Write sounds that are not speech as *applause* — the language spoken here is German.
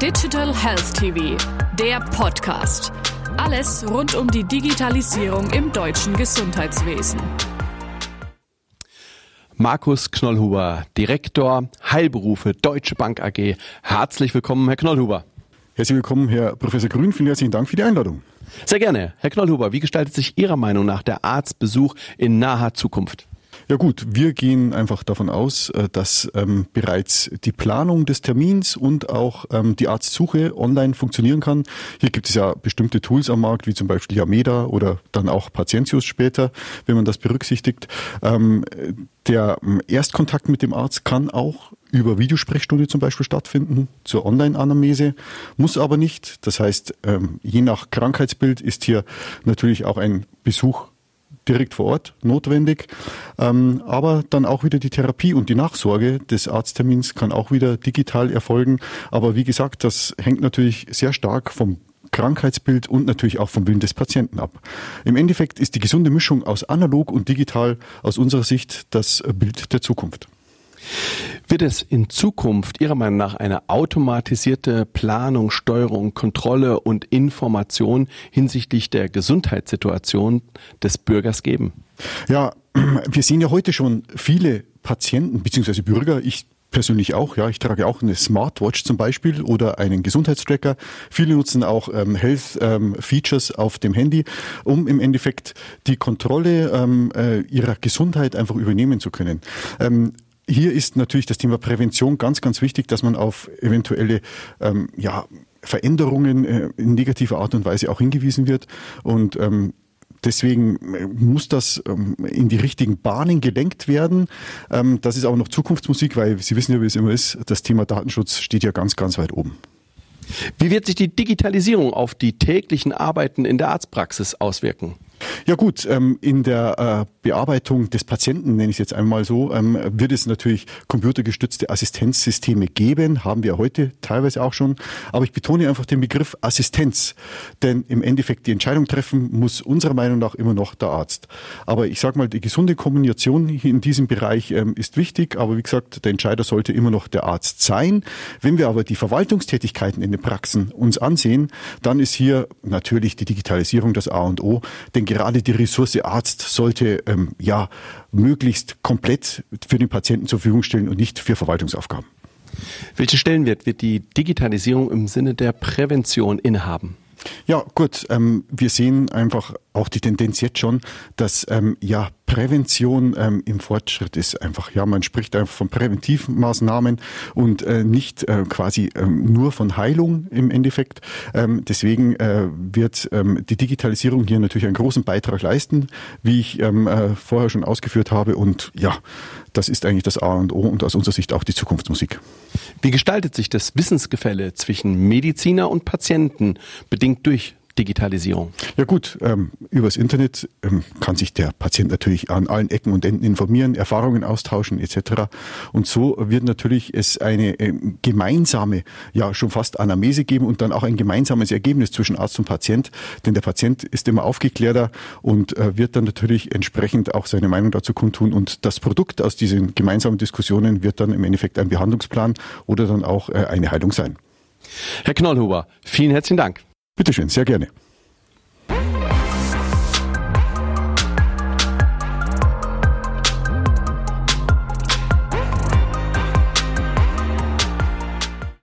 Digital Health TV, der Podcast. Alles rund um die Digitalisierung im deutschen Gesundheitswesen. Markus Knollhuber, Direktor Heilberufe Deutsche Bank AG. Herzlich willkommen, Herr Knollhuber. Herzlich willkommen, Herr Professor Grün. Vielen herzlichen Dank für die Einladung. Sehr gerne. Herr Knollhuber, wie gestaltet sich Ihrer Meinung nach der Arztbesuch in naher Zukunft? Ja gut, wir gehen einfach davon aus, äh, dass ähm, bereits die Planung des Termins und auch ähm, die Arztsuche online funktionieren kann. Hier gibt es ja bestimmte Tools am Markt, wie zum Beispiel Yameda oder dann auch Patientius später, wenn man das berücksichtigt. Ähm, der ähm, Erstkontakt mit dem Arzt kann auch über Videosprechstunde zum Beispiel stattfinden, zur Online-Anamnese, muss aber nicht. Das heißt, ähm, je nach Krankheitsbild ist hier natürlich auch ein Besuch direkt vor Ort notwendig. Ähm, aber dann auch wieder die Therapie und die Nachsorge des Arzttermins kann auch wieder digital erfolgen. Aber wie gesagt, das hängt natürlich sehr stark vom Krankheitsbild und natürlich auch vom Willen des Patienten ab. Im Endeffekt ist die gesunde Mischung aus analog und digital aus unserer Sicht das Bild der Zukunft. Wird es in Zukunft Ihrer Meinung nach eine automatisierte Planung, Steuerung, Kontrolle und Information hinsichtlich der Gesundheitssituation des Bürgers geben? Ja, *clears throat* wir sehen ja heute schon viele Patienten bzw. Bürger, ich persönlich auch, ja, ich trage auch eine Smartwatch zum Beispiel oder einen Gesundheitstracker. Viele nutzen auch ähm, Health ähm, Features auf dem Handy, um im Endeffekt die Kontrolle ähm, äh, ihrer Gesundheit einfach übernehmen zu können. Ähm, hier ist natürlich das Thema Prävention ganz, ganz wichtig, dass man auf eventuelle ähm, ja, Veränderungen äh, in negativer Art und Weise auch hingewiesen wird. Und ähm, Deswegen äh, muss das ähm, in die richtigen Bahnen gelenkt werden. Ähm, das ist aber noch Zukunftsmusik, weil Sie wissen ja, wie es immer ist, das Thema Datenschutz steht ja ganz, ganz weit oben. Wie wird sich die Digitalisierung auf die täglichen Arbeiten in der Arztpraxis auswirken? Ja gut, ähm, in der äh, Bearbeitung des Patienten, nenne ich es jetzt einmal so, ähm, wird es natürlich computergestützte Assistenzsysteme geben, haben wir heute teilweise auch schon. Aber ich betone einfach den Begriff Assistenz, denn im Endeffekt die Entscheidung treffen muss unserer Meinung nach immer noch der Arzt. Aber ich sage mal, die gesunde Kommunikation in diesem Bereich ähm, ist wichtig, aber wie gesagt, der Entscheider sollte immer noch der Arzt sein. Wenn wir aber die Verwaltungstätigkeiten in den Praxen uns ansehen, dann ist hier natürlich die Digitalisierung das A und O, denn gerade die Ressource Arzt sollte ähm, ja möglichst komplett für den Patienten zur Verfügung stellen und nicht für Verwaltungsaufgaben. Welche Stellenwert wird die Digitalisierung im Sinne der Prävention innehaben? Ja, gut. Ähm, wir sehen einfach auch die Tendenz jetzt schon, dass ähm, ja Prävention ähm, im Fortschritt ist. Einfach ja, man spricht einfach von Präventivmaßnahmen und äh, nicht äh, quasi ähm, nur von Heilung im Endeffekt. Ähm, deswegen äh, wird ähm, die Digitalisierung hier natürlich einen großen Beitrag leisten, wie ich ähm, äh, vorher schon ausgeführt habe. Und ja, das ist eigentlich das A und O und aus unserer Sicht auch die Zukunftsmusik. Wie gestaltet sich das Wissensgefälle zwischen Mediziner und Patienten bedingt durch Digitalisierung? Ja gut, ähm, übers Internet ähm, kann sich der Patient natürlich an allen Ecken und Enden informieren, Erfahrungen austauschen etc. Und so wird natürlich es eine äh, gemeinsame, ja schon fast Anamnese geben und dann auch ein gemeinsames Ergebnis zwischen Arzt und Patient, denn der Patient ist immer aufgeklärter und äh, wird dann natürlich entsprechend auch seine Meinung dazu kundtun und das Produkt aus diesen gemeinsamen Diskussionen wird dann im Endeffekt ein Behandlungsplan oder dann auch äh, eine Heilung sein. Herr Knollhuber, vielen herzlichen Dank. Bitteschön, sehr gerne.